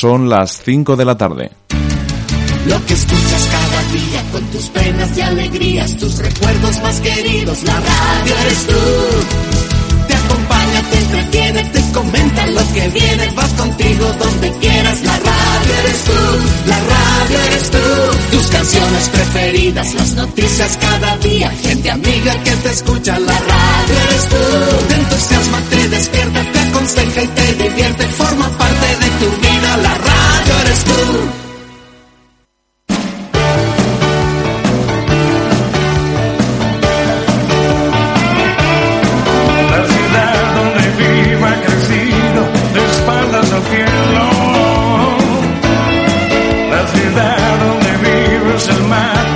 Son las 5 de la tarde. Lo que escuchas cada día con tus penas y alegrías, tus recuerdos más queridos, la radio eres tú. Te acompaña, te entretiene, te comenta lo que viene, vas contigo donde quieras, la radio eres tú, la radio eres tú. Tus canciones preferidas, las noticias cada día, gente amiga que te escucha, la radio eres tú. Te entusiasma, te despierta, te aconseja y te divierte, forma parte de tu vida, la radio eres tú. La el mapa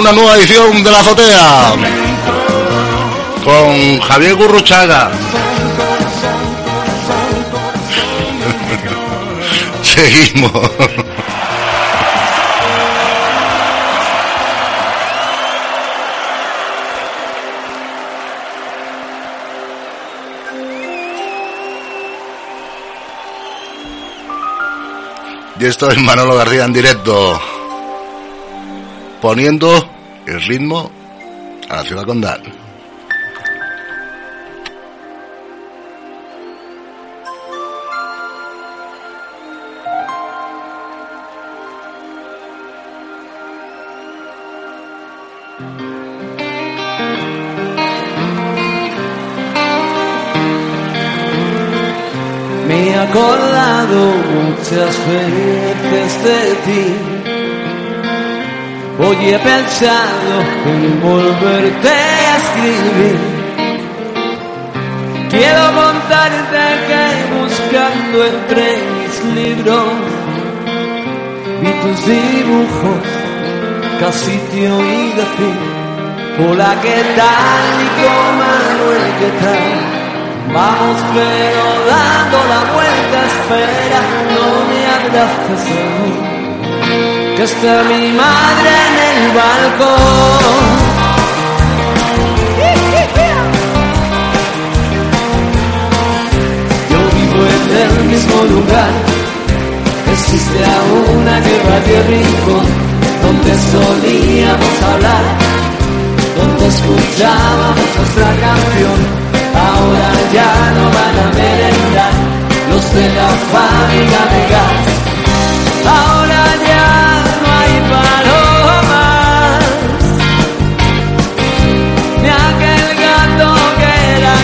una nueva edición de la azotea con Javier Gurruchaga. Seguimos. Y esto es Manolo García en directo, poniendo el ritmo a la ciudad condal. Me he acordado muchas veces de ti. Hoy he pensado en volverte a escribir. Quiero contarte que buscando entre mis libros vi tus dibujos, casi te oí decir. Hola, ¿qué tal? Nico Manuel, ¿qué tal? Vamos pero dando la vuelta, espera, no me abraces a mí, que está mi madre en el balcón. Yo vivo en el mismo lugar, existe aún guerra de rincón, donde solíamos hablar, donde escuchábamos nuestra canción ahora ya no van a merendar los de la fábrica de gas. Palomas, ni aquel gato que era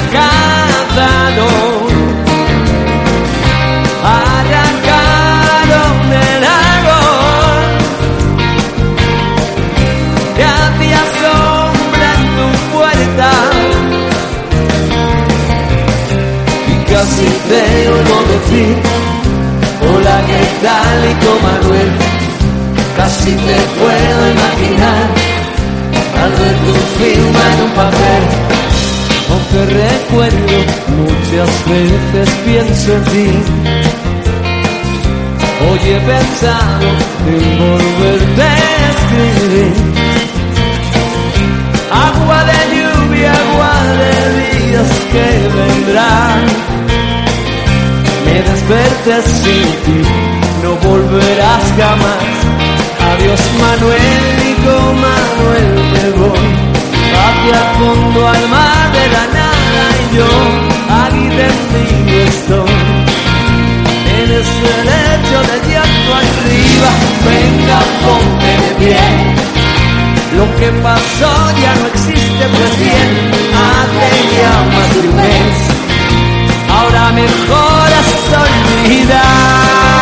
firma en un papel. Aunque recuerdo muchas veces pienso en ti. Hoy he pensado en volverte a escribir. Agua de lluvia, agua de días que vendrán. Me desperté sin ti, no volverás jamás. Adiós Manuel, Nico Manuel, me voy hacia el fondo al mar de la nada y yo aquí contigo estoy. En ese lecho de llanto arriba, venga, ponte de pie. Lo que pasó ya no existe, pues bien, hace ya más de un mes ahora mejor olvidar.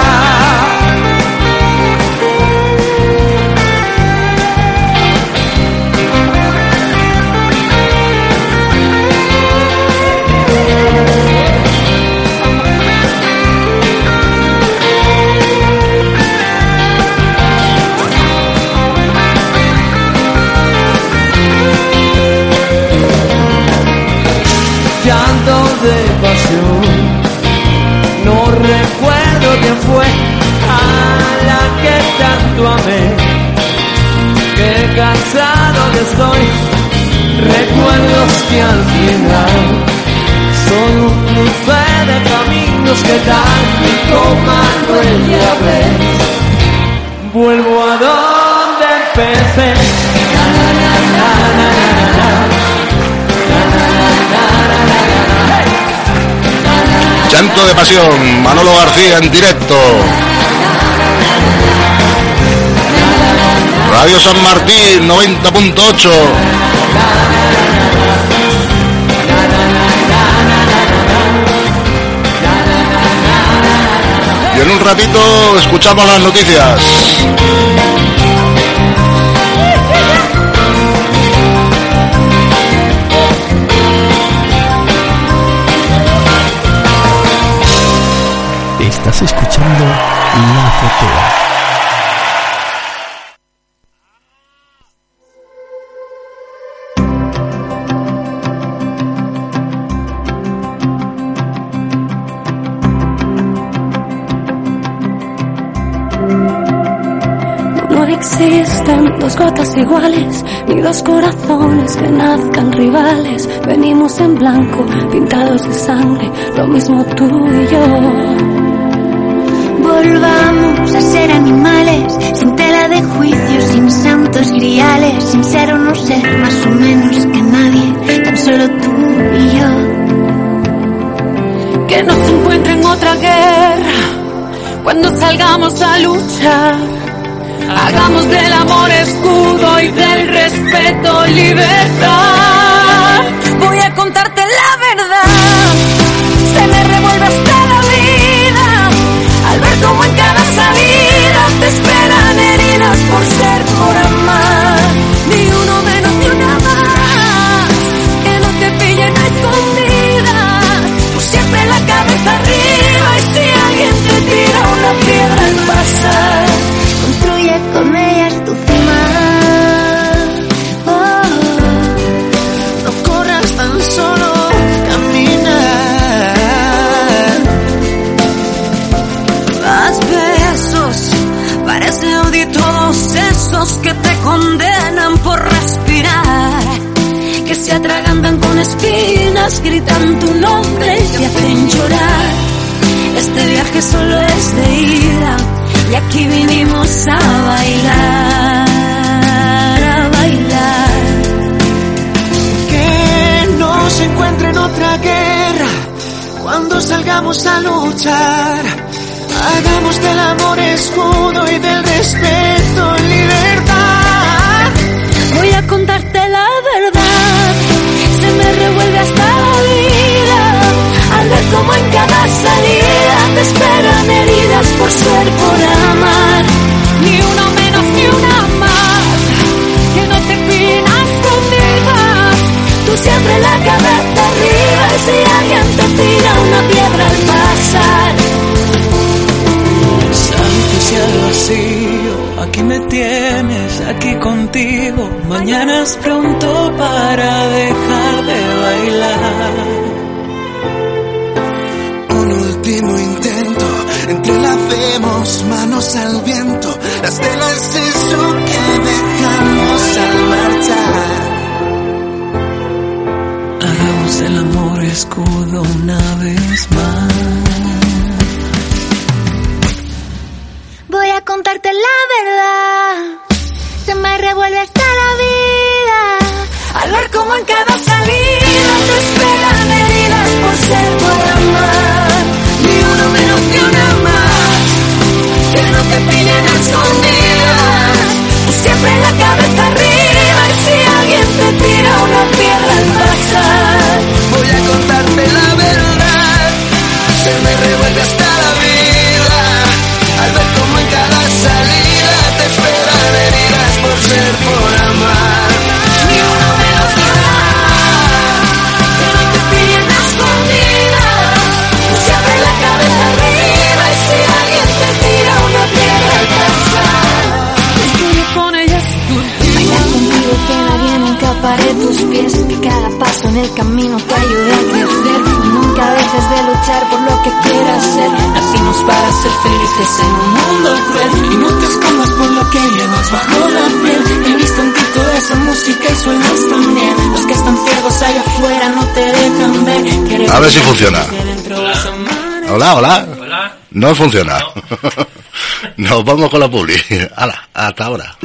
Fue a la que tanto amé. Qué cansado que estoy, recuerdos que al final Manolo García en directo. Radio San Martín 90.8. Y en un ratito escuchamos las noticias. Cultura. existen dos gotas iguales, ni dos corazones que nazcan rivales. Venimos en blanco, pintados de sangre, lo mismo tú y yo volvamos a ser animales, sin tela de juicio, sin santos griales, sin ser o no ser más o menos que nadie, tan solo tú y yo. Que no se encuentre en otra guerra cuando salgamos a luchar. Hagamos del amor escudo y del respeto libertad. Voy a contarte A ver si funciona. Hola, hola. hola. No funciona. Nos vamos con la publi. Hala, hasta ahora.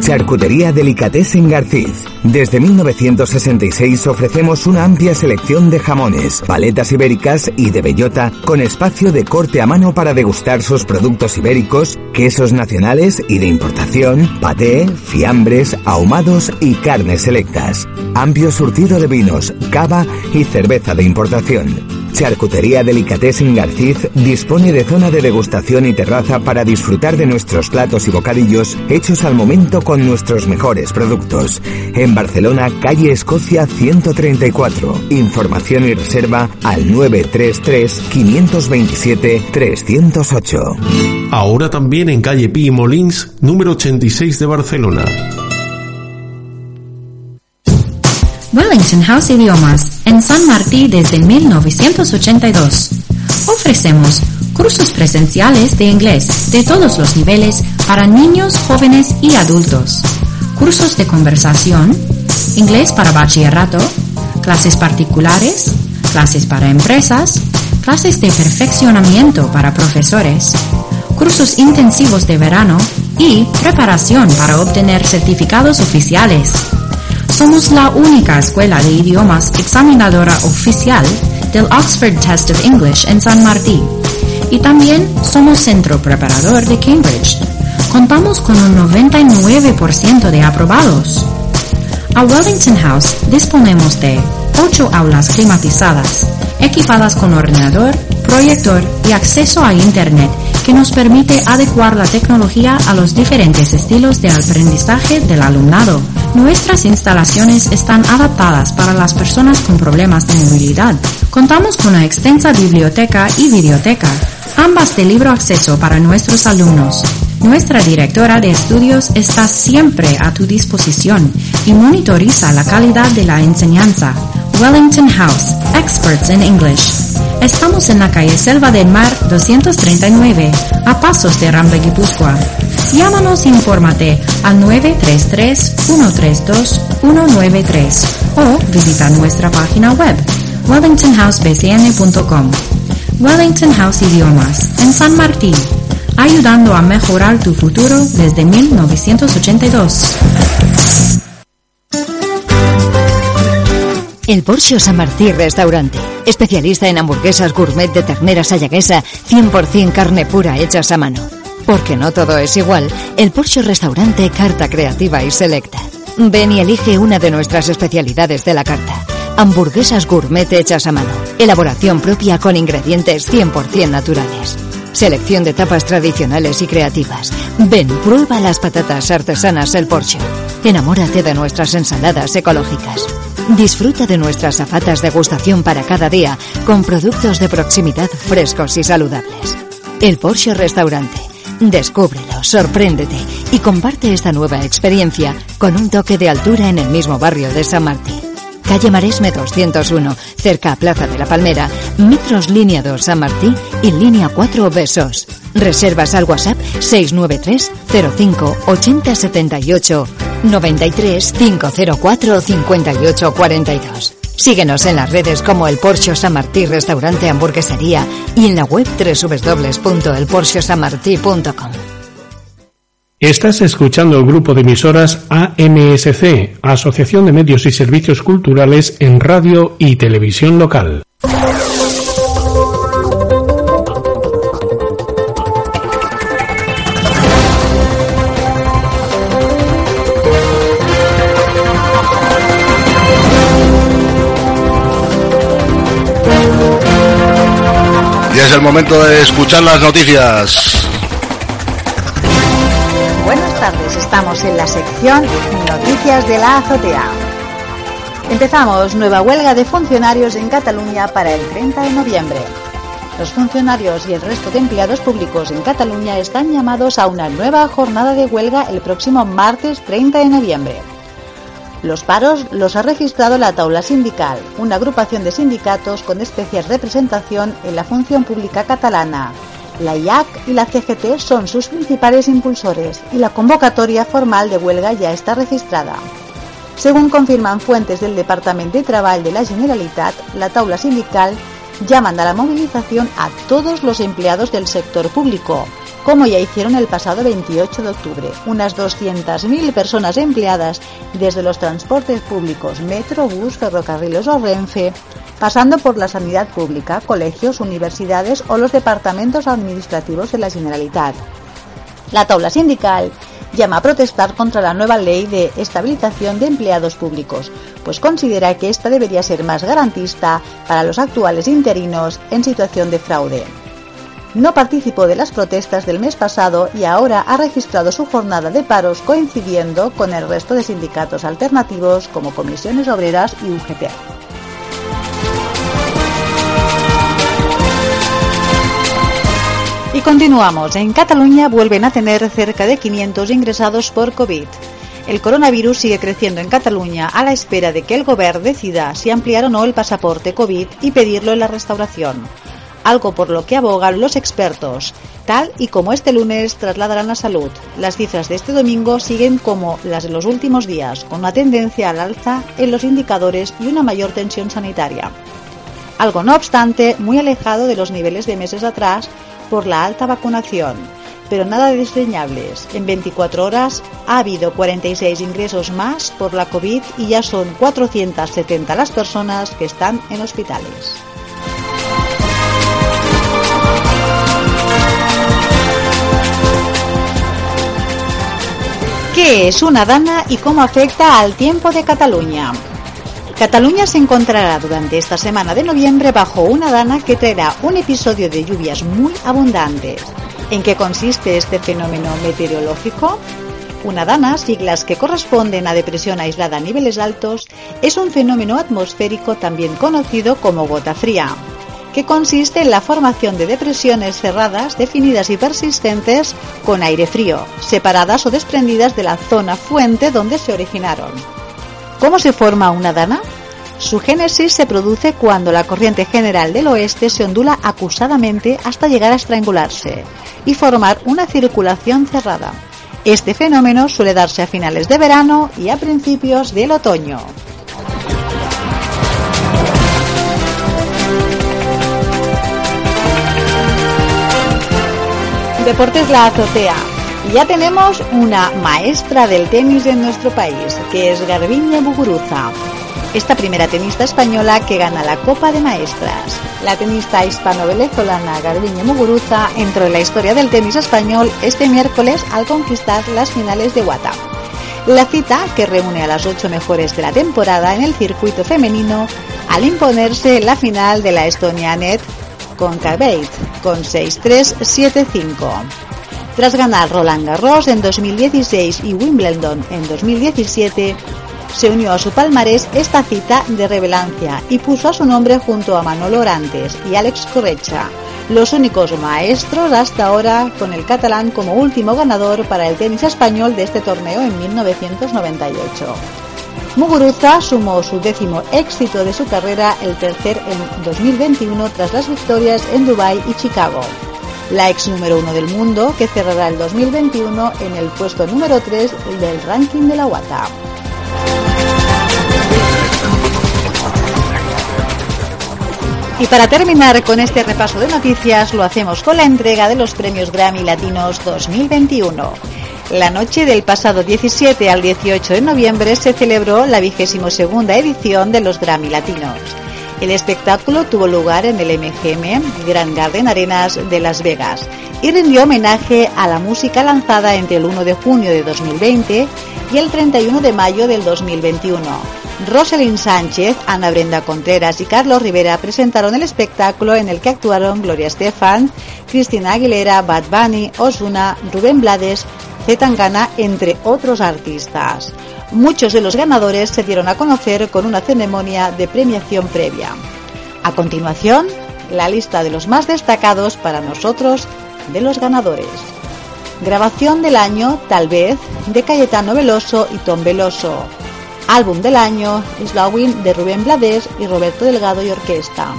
Charcutería Delicatessen Garciz. Desde 1966 ofrecemos una amplia selección de jamones, paletas ibéricas y de bellota, con espacio de corte a mano para degustar sus productos ibéricos, quesos nacionales y de importación, paté, fiambres, ahumados y carnes selectas. Amplio surtido de vinos, cava y cerveza de importación. Charcutería Delicatessen Garciz dispone de zona de degustación y terraza para disfrutar de nuestros platos y bocadillos hechos al momento con nuestros mejores productos. En Barcelona, calle Escocia 134. Información y reserva al 933-527-308. Ahora también en calle Pi Molins, número 86 de Barcelona. House Idiomas en San Martí desde 1982. Ofrecemos cursos presenciales de inglés de todos los niveles para niños, jóvenes y adultos, cursos de conversación, inglés para bachillerato, clases particulares, clases para empresas, clases de perfeccionamiento para profesores, cursos intensivos de verano y preparación para obtener certificados oficiales. Somos la única escuela de idiomas examinadora oficial del Oxford Test of English en San Martín. Y también somos centro preparador de Cambridge. Contamos con un 99% de aprobados. A Wellington House disponemos de 8 aulas climatizadas, equipadas con ordenador, proyector y acceso a Internet que nos permite adecuar la tecnología a los diferentes estilos de aprendizaje del alumnado. Nuestras instalaciones están adaptadas para las personas con problemas de movilidad. Contamos con una extensa biblioteca y biblioteca, ambas de libre acceso para nuestros alumnos. Nuestra directora de estudios está siempre a tu disposición y monitoriza la calidad de la enseñanza. Wellington House, experts in English. Estamos en la calle Selva del Mar 239, a pasos de Rambla Guipúzcoa. Llámanos e infórmate al 933-132-193 o visita nuestra página web wellingtonhousebcn.com. Wellington House Idiomas, en San Martín, ayudando a mejorar tu futuro desde 1982. El Porsche San Martí Restaurante, especialista en hamburguesas gourmet de ternera sayaguesa, 100% carne pura hechas a mano. Porque no todo es igual, el Porsche Restaurante Carta Creativa y Selecta. Ven y elige una de nuestras especialidades de la carta. Hamburguesas gourmet hechas a mano. Elaboración propia con ingredientes 100% naturales. Selección de tapas tradicionales y creativas. Ven, prueba las patatas artesanas El Porsche. Enamórate de nuestras ensaladas ecológicas. Disfruta de nuestras afatas degustación para cada día con productos de proximidad frescos y saludables. El Porsche Restaurante. Descúbrelo, sorpréndete y comparte esta nueva experiencia con un toque de altura en el mismo barrio de San Martín. Calle Maresme 201, cerca a Plaza de la Palmera, Mitros Línea 2 San Martín y Línea 4 Besos. Reservas al WhatsApp 693 05 80 78 93 504 58 42. Síguenos en las redes como el Porsche San Martín Restaurante Hamburguesería y en la web www.elporschesanmartí.com. Estás escuchando el grupo de emisoras AMSC, Asociación de Medios y Servicios Culturales en Radio y Televisión Local. Ya es el momento de escuchar las noticias. En la sección Noticias de la Azotea. Empezamos nueva huelga de funcionarios en Cataluña para el 30 de noviembre. Los funcionarios y el resto de empleados públicos en Cataluña están llamados a una nueva jornada de huelga el próximo martes 30 de noviembre. Los paros los ha registrado la Taula Sindical, una agrupación de sindicatos con especial representación en la función pública catalana. La IAC y la CGT son sus principales impulsores y la convocatoria formal de huelga ya está registrada. Según confirman fuentes del Departamento de Trabajo de la Generalitat, la Taula Sindical llaman a la movilización a todos los empleados del sector público, como ya hicieron el pasado 28 de octubre. Unas 200.000 personas empleadas desde los transportes públicos, metro, bus, ferrocarriles o Renfe, pasando por la sanidad pública, colegios, universidades o los departamentos administrativos de la Generalitat. La tabla sindical llama a protestar contra la nueva ley de estabilización de empleados públicos, pues considera que esta debería ser más garantista para los actuales interinos en situación de fraude. No participó de las protestas del mes pasado y ahora ha registrado su jornada de paros coincidiendo con el resto de sindicatos alternativos como Comisiones Obreras y UGT. Y continuamos. En Cataluña vuelven a tener cerca de 500 ingresados por COVID. El coronavirus sigue creciendo en Cataluña a la espera de que el gobierno decida si ampliar o no el pasaporte COVID y pedirlo en la restauración. Algo por lo que abogan los expertos, tal y como este lunes trasladarán a salud. Las cifras de este domingo siguen como las de los últimos días, con una tendencia al alza en los indicadores y una mayor tensión sanitaria. Algo no obstante, muy alejado de los niveles de meses atrás por la alta vacunación, pero nada de desdeñables. En 24 horas ha habido 46 ingresos más por la COVID y ya son 470 las personas que están en hospitales. ¿Qué es una dana y cómo afecta al tiempo de Cataluña? Cataluña se encontrará durante esta semana de noviembre bajo una dana que traerá un episodio de lluvias muy abundantes. ¿En qué consiste este fenómeno meteorológico? Una dana, siglas que corresponden a depresión aislada a niveles altos, es un fenómeno atmosférico también conocido como gota fría, que consiste en la formación de depresiones cerradas, definidas y persistentes con aire frío, separadas o desprendidas de la zona fuente donde se originaron. ¿Cómo se forma una dana? Su génesis se produce cuando la corriente general del oeste se ondula acusadamente hasta llegar a estrangularse y formar una circulación cerrada. Este fenómeno suele darse a finales de verano y a principios del otoño. Deportes La Azotea. Ya tenemos una maestra del tenis en nuestro país, que es Garbiñe Muguruza. Esta primera tenista española que gana la Copa de Maestras. La tenista hispano-venezolana Garbiñe Muguruza entró en la historia del tenis español este miércoles al conquistar las finales de Wata. La cita, que reúne a las ocho mejores de la temporada en el circuito femenino, al imponerse la final de la Estonia Net con Cabeit, con 6-3-7-5. Tras ganar Roland Garros en 2016 y Wimbledon en 2017, se unió a su palmarés esta cita de revelancia y puso a su nombre junto a Manolo Orantes y Alex Correcha, los únicos maestros hasta ahora con el catalán como último ganador para el tenis español de este torneo en 1998. Muguruza sumó su décimo éxito de su carrera, el tercer en 2021 tras las victorias en Dubái y Chicago. La ex número uno del mundo que cerrará el 2021 en el puesto número 3 del ranking de la WATA. Y para terminar con este repaso de noticias, lo hacemos con la entrega de los premios Grammy Latinos 2021. La noche del pasado 17 al 18 de noviembre se celebró la vigésimo segunda edición de los Grammy Latinos. El espectáculo tuvo lugar en el MGM Grand Garden Arenas de Las Vegas y rindió homenaje a la música lanzada entre el 1 de junio de 2020 y el 31 de mayo del 2021. Rosalind Sánchez, Ana Brenda Contreras y Carlos Rivera presentaron el espectáculo en el que actuaron Gloria Estefan, Cristina Aguilera, Bad Bunny, Osuna, Rubén Blades, Zetangana, entre otros artistas. Muchos de los ganadores se dieron a conocer con una ceremonia de premiación previa. A continuación, la lista de los más destacados para nosotros de los ganadores. Grabación del año, tal vez, de Cayetano Veloso y Tom Veloso. Álbum del año, Slowing de Rubén Blades y Roberto Delgado y Orquesta.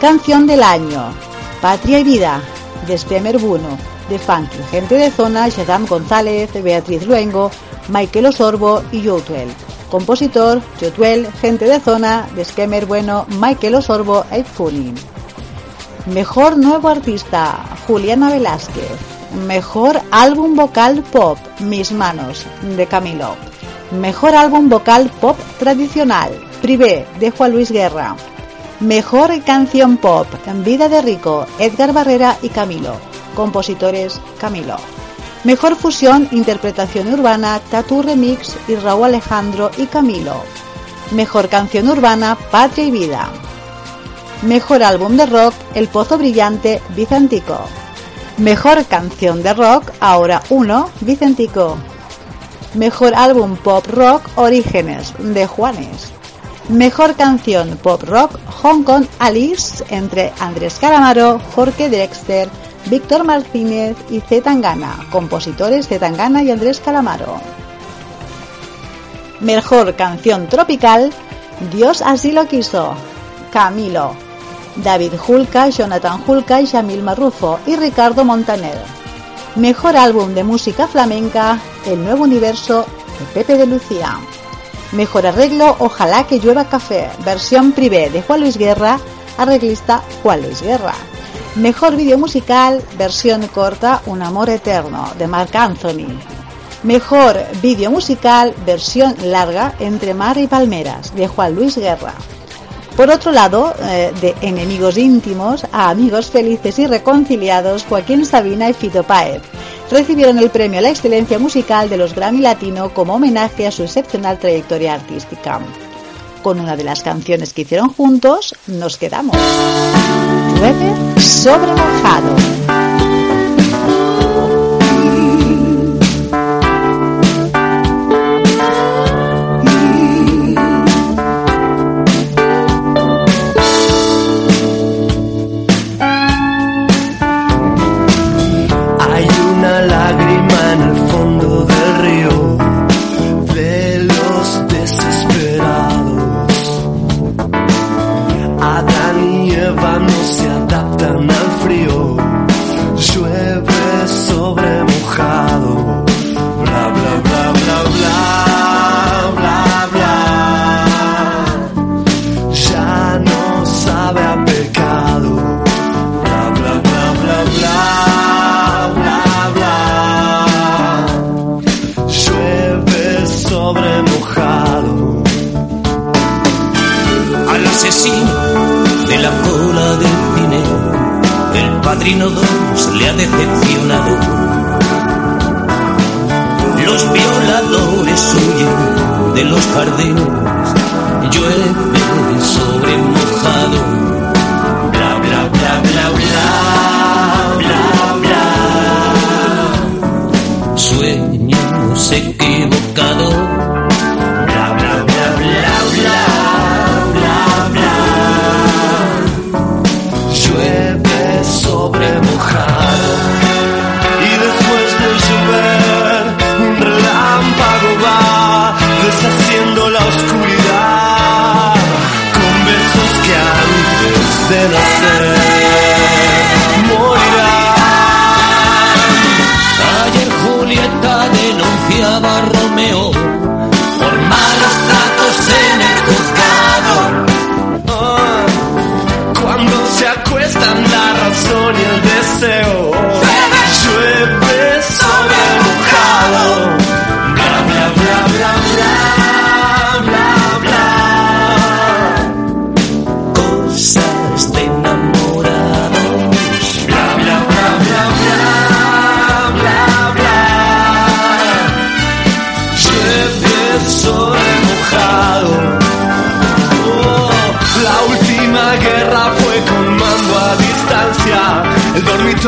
Canción del año, Patria y Vida, de Spemer Buno, de Funky, Gente de Zona, Shadam González, Beatriz Luengo, Michael Osorbo y Yotuel. Compositor, Yotuel, Gente de Zona, de Bueno, Michael Osorbo e Funi. Mejor nuevo artista, Juliana Velázquez. Mejor álbum vocal pop, Mis Manos, de Camilo. Mejor álbum vocal pop tradicional, Privé, de Juan Luis Guerra. Mejor canción pop, Vida de Rico, Edgar Barrera y Camilo. Compositores, Camilo. Mejor fusión, interpretación urbana, Tatu Remix y Raúl Alejandro y Camilo. Mejor canción urbana, Patria y Vida. Mejor álbum de rock, El Pozo Brillante, Vicentico. Mejor canción de rock, Ahora 1, Vicentico. Mejor álbum pop rock, Orígenes, de Juanes. Mejor canción pop rock, Hong Kong Alice, entre Andrés Calamaro, Jorge Dexter, Víctor Martínez y Z Tangana, compositores Z Tangana y Andrés Calamaro. Mejor canción tropical, Dios así lo quiso, Camilo. David Julka, Jonathan Julka y Shamil Marrufo y Ricardo Montaner. Mejor álbum de música flamenca, El Nuevo Universo de Pepe de Lucía. Mejor arreglo, Ojalá que llueva café, versión privé de Juan Luis Guerra, arreglista Juan Luis Guerra. Mejor vídeo musical, versión corta, Un amor eterno, de Marc Anthony. Mejor vídeo musical, versión larga, Entre mar y palmeras, de Juan Luis Guerra. Por otro lado, eh, de enemigos íntimos a amigos felices y reconciliados, Joaquín Sabina y Fito Páez recibieron el premio a la excelencia musical de los Grammy Latino como homenaje a su excepcional trayectoria artística. Con una de las canciones que hicieron juntos, nos quedamos. Llueve sobre mojado.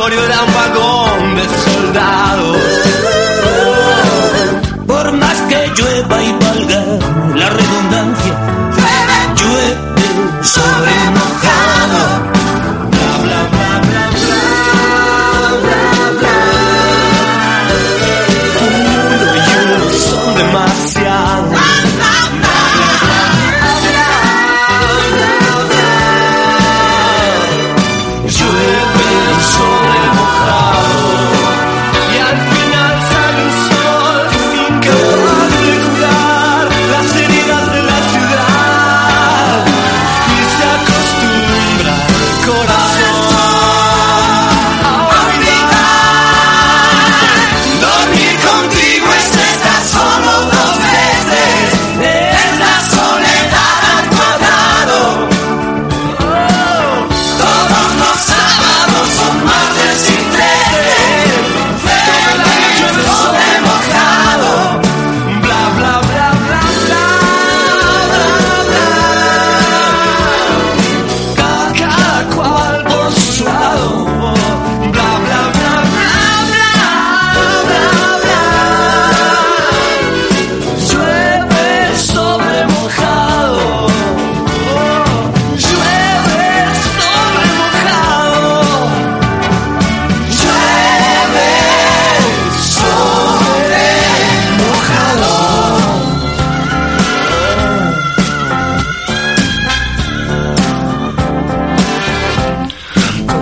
El dormitorio era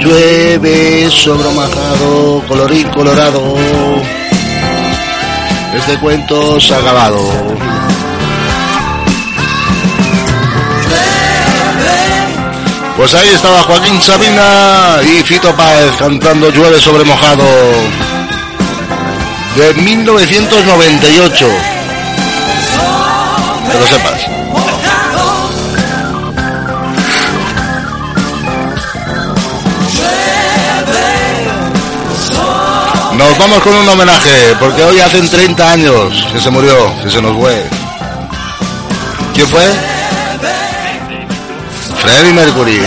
llueve sobre mojado, colorín colorado, este cuento se ha acabado. Pues ahí estaba Joaquín Sabina y Fito Páez cantando Llueve sobre mojado de 1998. Que lo sepas. Nos vamos con un homenaje, porque hoy hacen 30 años que se murió, que se nos fue. ¿Quién fue? Freddie Mercury.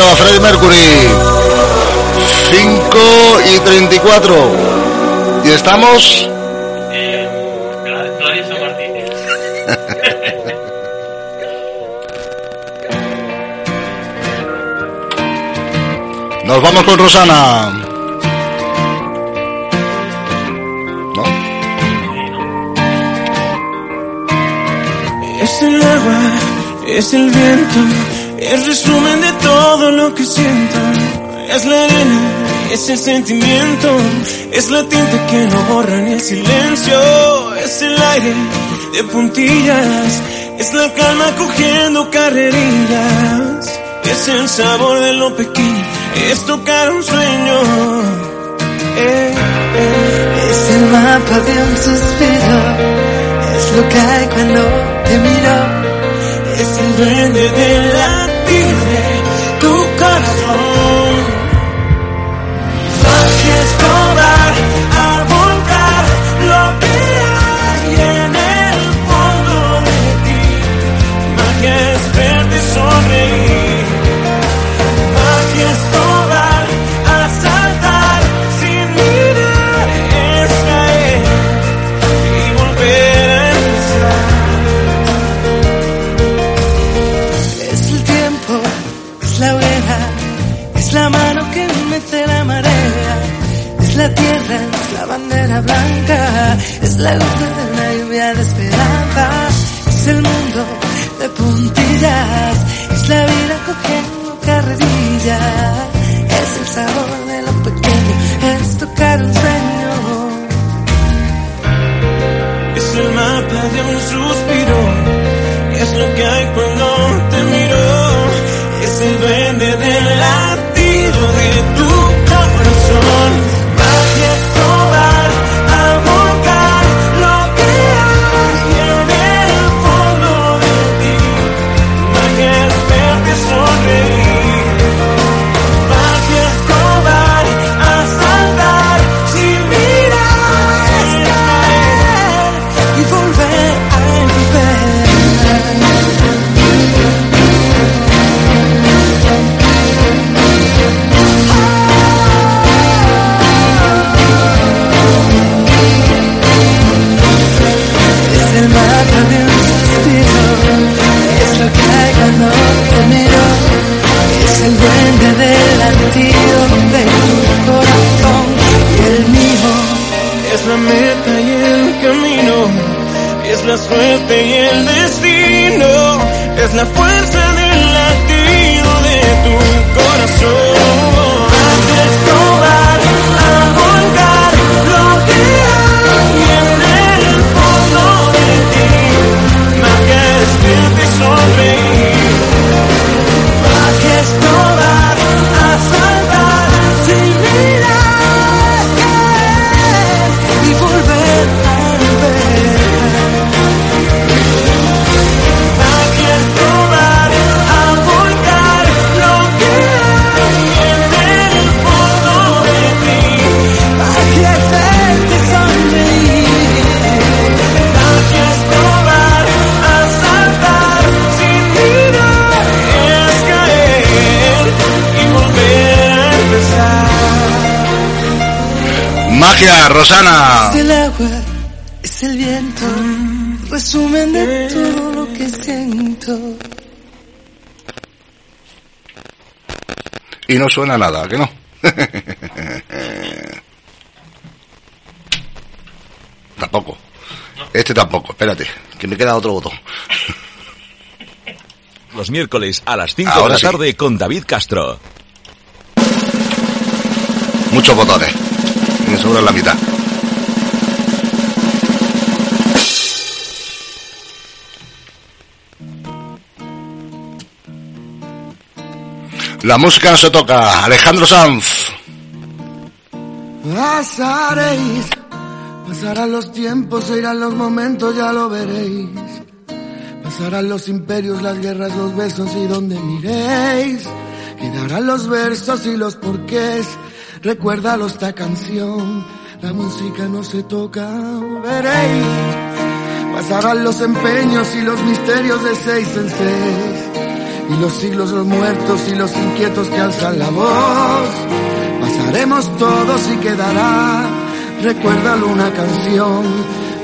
duelo a Freddie Mercury. 5 y 34. Y estamos. Nos vamos con Rosana. ¿No? Es el agua, es el viento el sentimiento, es la tinta que no borra ni el silencio. Es el aire de puntillas, es la calma cogiendo carrerillas. Es el sabor de lo pequeño, es tocar un sueño. Eh, eh. Es el mapa de un suspiro, es lo que hay cuando te miro. Es el duende del latido de y el destino, es la fuerza del latido de tu corazón. Magia, Rosana. Es el agua, es el viento, resumen de todo lo que siento. Y no suena nada, ¿que no? tampoco. Este tampoco, espérate, que me queda otro botón. Los miércoles a las 5 de la sí. tarde con David Castro. Muchos botones. Sobra la mitad. La música se toca. Alejandro Sanz. Pasaréis, pasarán los tiempos, se irán los momentos, ya lo veréis. Pasarán los imperios, las guerras, los besos y donde miréis. Quedarán los versos y los porqués. Recuérdalo esta canción, la música no se toca, veréis. Pasarán los empeños y los misterios de seis en seis. Y los siglos, los muertos y los inquietos que alzan la voz. Pasaremos todos y quedará, recuérdalo una canción,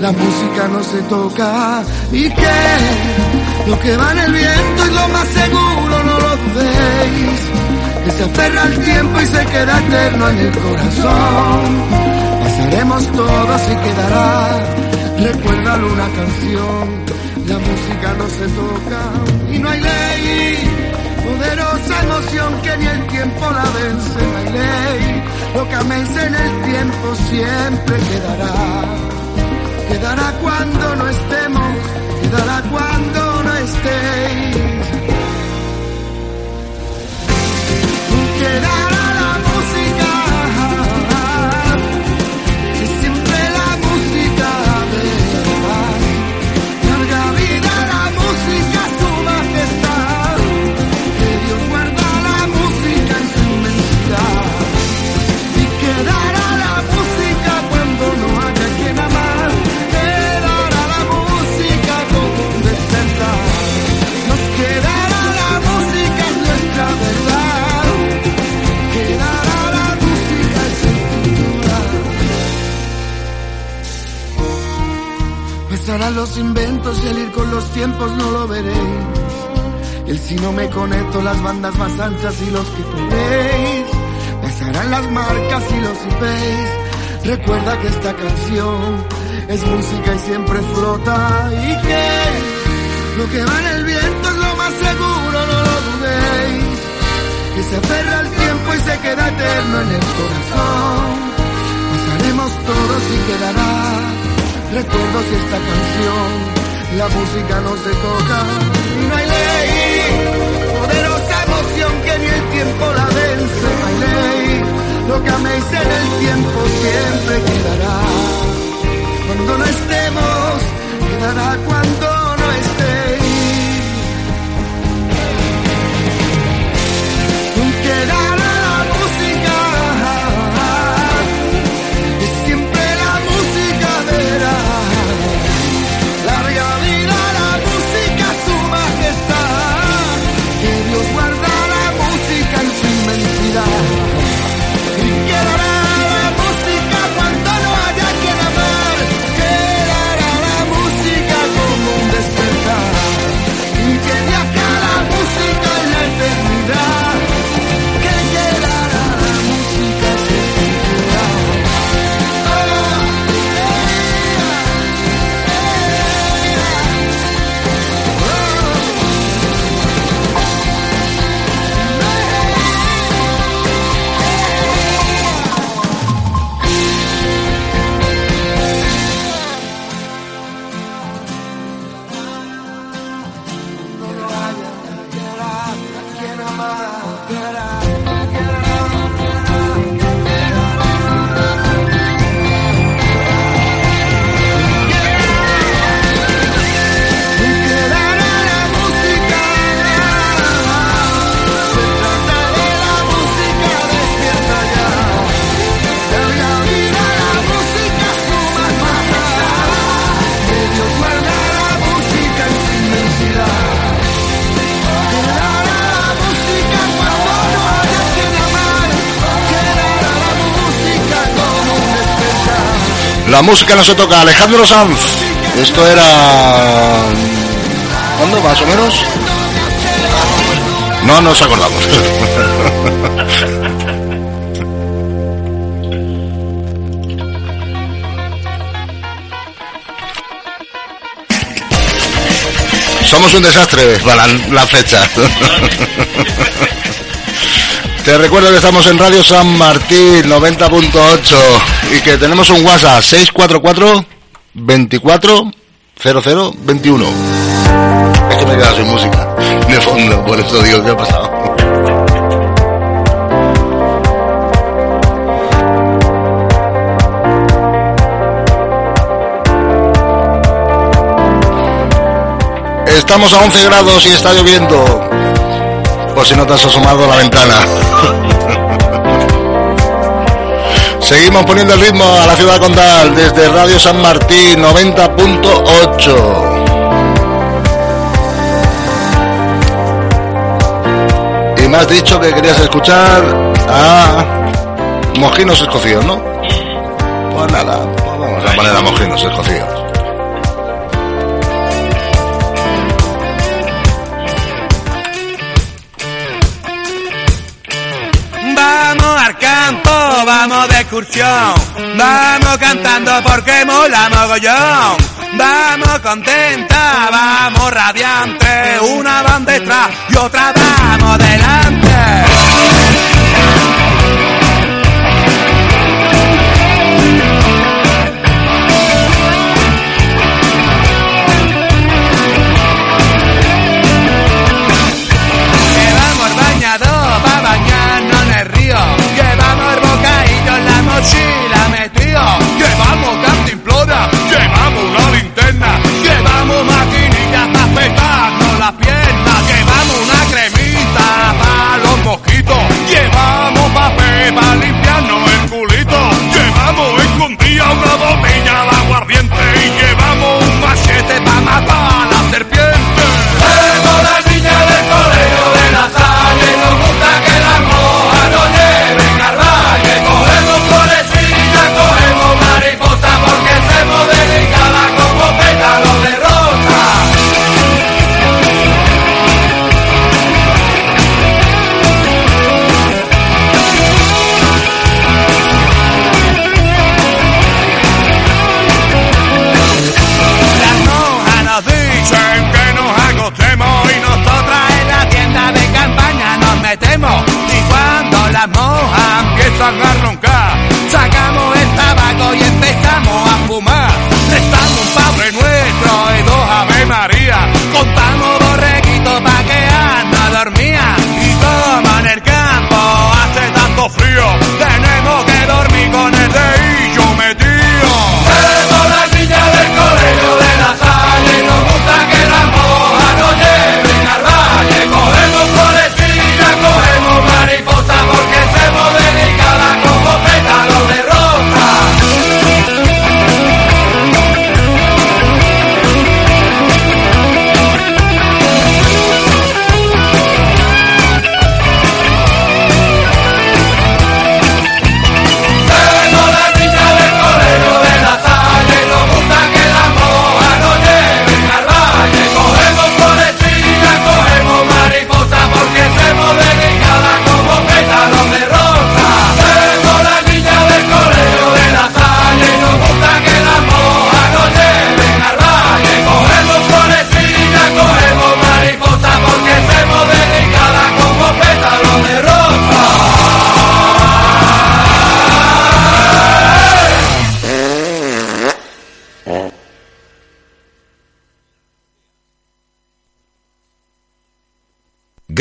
la música no se toca. ¿Y qué? Lo que va en el viento es lo más seguro, Que se aferra al tiempo y se queda eterno en el corazón. Pasaremos todos y quedará, recuérdalo una canción, La música no se toca y no hay ley. Poderosa emoción que ni el tiempo la vence, no hay ley. Lo que améis en el tiempo siempre quedará. Quedará cuando no estemos, quedará cuando no estéis. Quedará la Los inventos y al ir con los tiempos no lo veréis. El si no me conecto, las bandas más anchas y los que queréis. Pasarán las marcas y los IPs. Recuerda que esta canción es música y siempre flota. Y que lo que va en el viento es lo más seguro, no lo dudéis. Que se aferra al tiempo y se queda eterno en el corazón. Pasaremos todos y quedará recuerdos de esta canción. La música no se toca y no hay ley. Poderosa emoción que ni el tiempo la vence, no hay ley. Lo que améis en el tiempo siempre quedará. Cuando no estemos, quedará cuando no estéis. La música no se toca. Alejandro Sanz. Esto era... ¿Cuándo más o menos? No nos acordamos. Somos un desastre para la fecha. Te recuerdo que estamos en Radio San Martín 90.8 y que tenemos un WhatsApp 644 24 00 21. Es que me he quedado sin música de fondo, por eso digo qué ha pasado. Estamos a 11 grados y está lloviendo. Por si no te has asomado a la ventana. Seguimos poniendo el ritmo a la ciudad condal desde Radio San Martín 90.8. Y me has dicho que querías escuchar a Mojinos Escocidos, ¿no? Pues nada, pues vamos a poner a Mojinos Escocidos. excursión. Vamos cantando porque mola mogollón. Vamos contenta, vamos radiante. Una van detrás y otra vamos delante.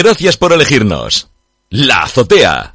Gracias por elegirnos. La azotea.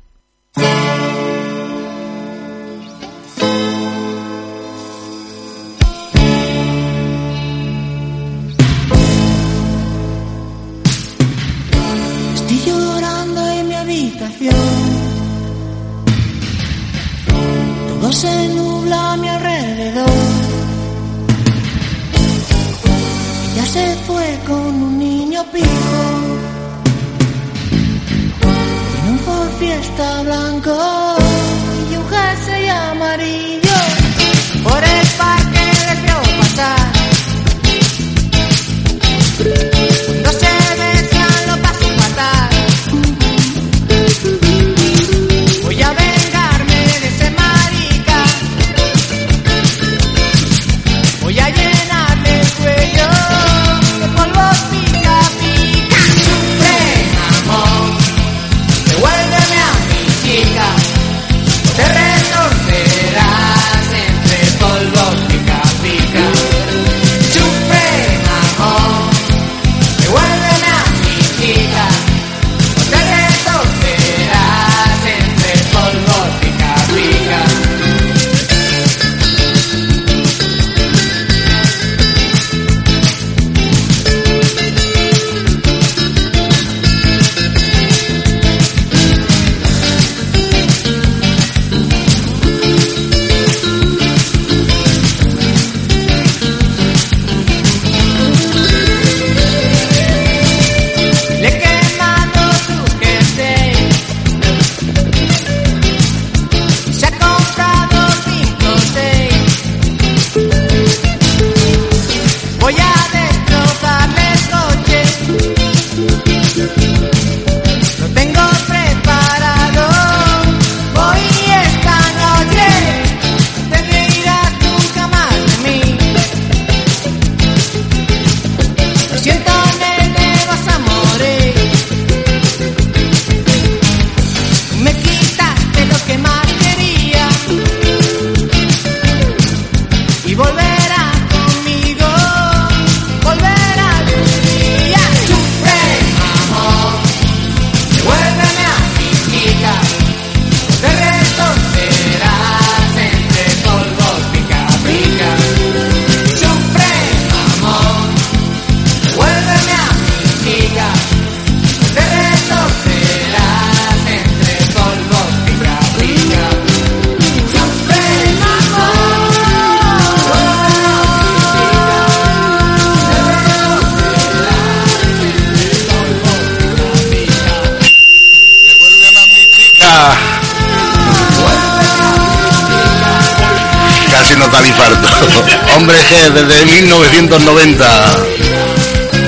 Casi nos da el infarto. Hombre G, desde 1990.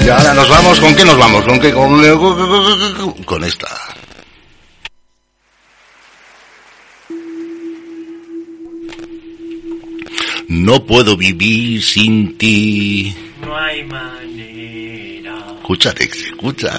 Y ahora nos vamos, ¿con qué nos vamos? ¿Con qué? Con, con esta. No puedo vivir sin ti. No hay manera. Escúchate, escucha.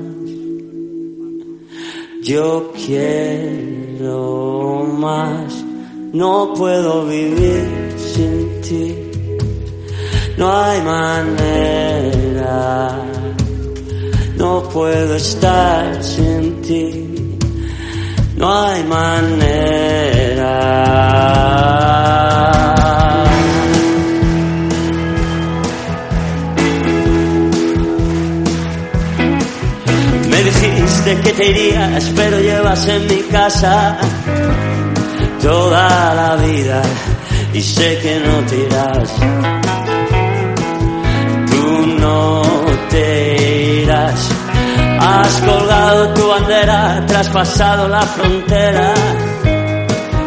Yo quiero más, no puedo vivir sin ti, no hay manera, no puedo estar sin ti, no hay manera. Dijiste que te irías, pero llevas en mi casa toda la vida y sé que no te irás. Tú no te irás. Has colgado tu bandera, traspasado la frontera.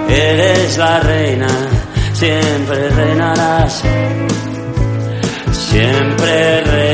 Eres la reina, siempre reinarás. Siempre reinarás.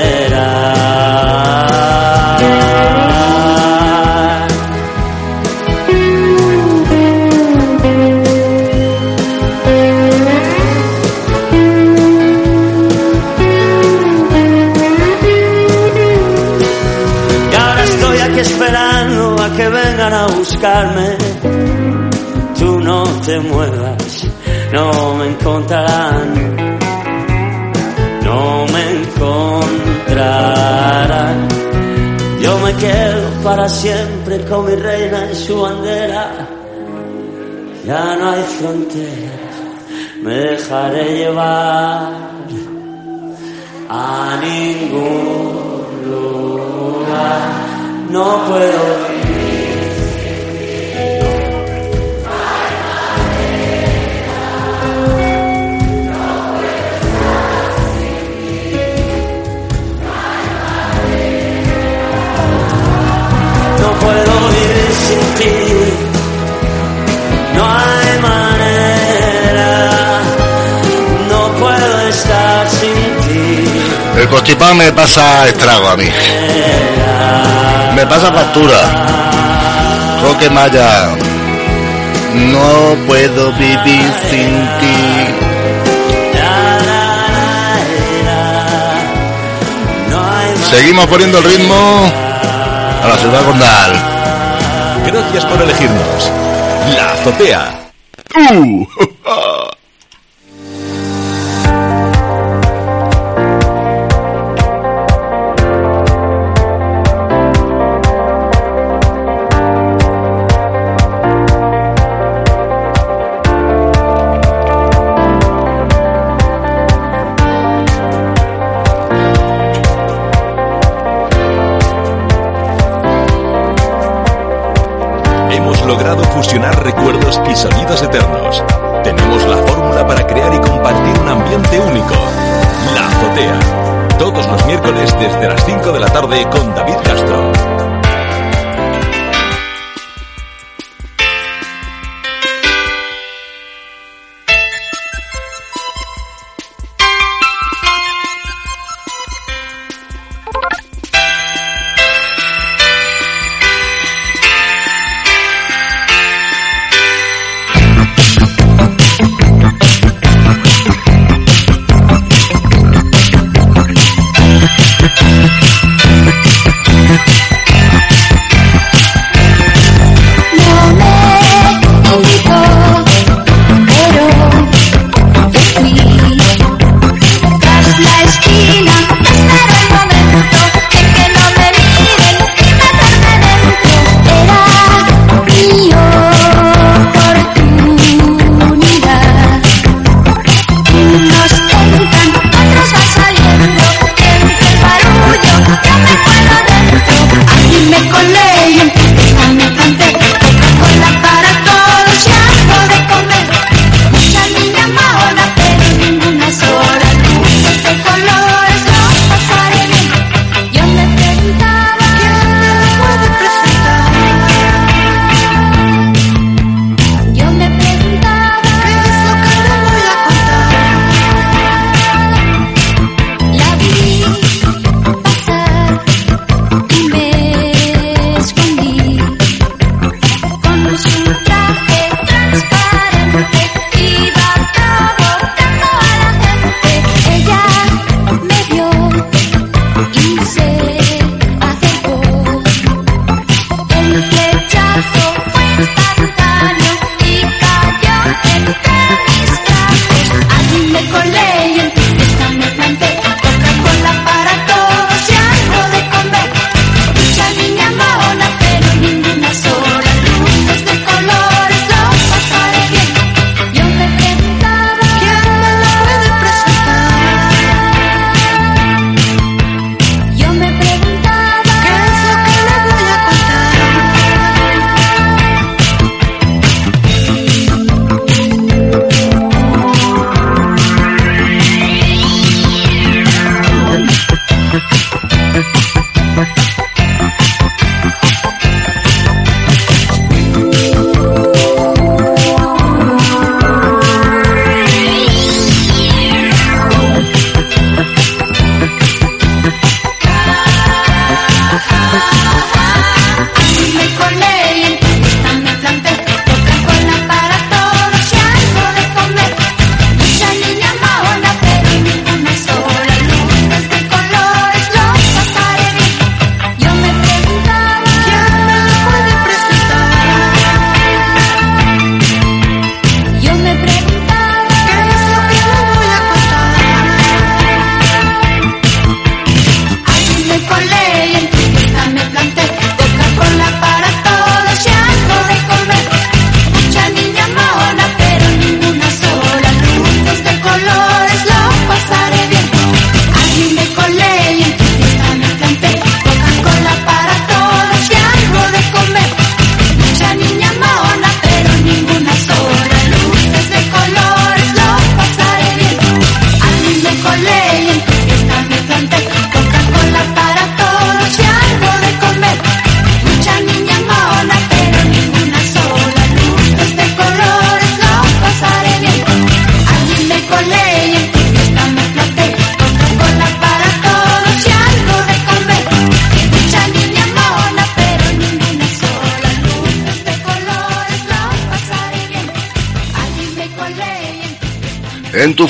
Buscarme. Tú no te muevas, no me encontrarán. No me encontrarán. Yo me quedo para siempre con mi reina y su bandera. Ya no hay fronteras, me dejaré llevar a ningún lugar. No puedo constipado me pasa estrago a mí. Me pasa factura. Roque Maya. No puedo vivir sin ti. Seguimos poniendo el ritmo a la ciudad condal. Gracias por elegirnos. La azotea. Uh.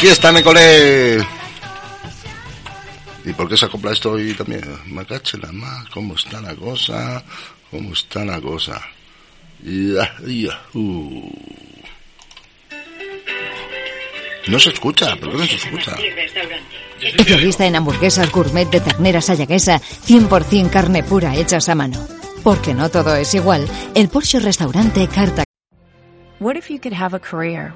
fiesta me colé. ¿Y por qué se acopla esto hoy también? Me cache la más, ¿cómo está la cosa? ¿Cómo está la cosa? Uh. No se escucha, ¿por qué no se escucha? Especialista en hamburguesas gourmet de ternera sayaguesa, 100% carne pura hechas a mano. Porque no todo es igual, el Porsche Restaurante Carta. What if you could have a career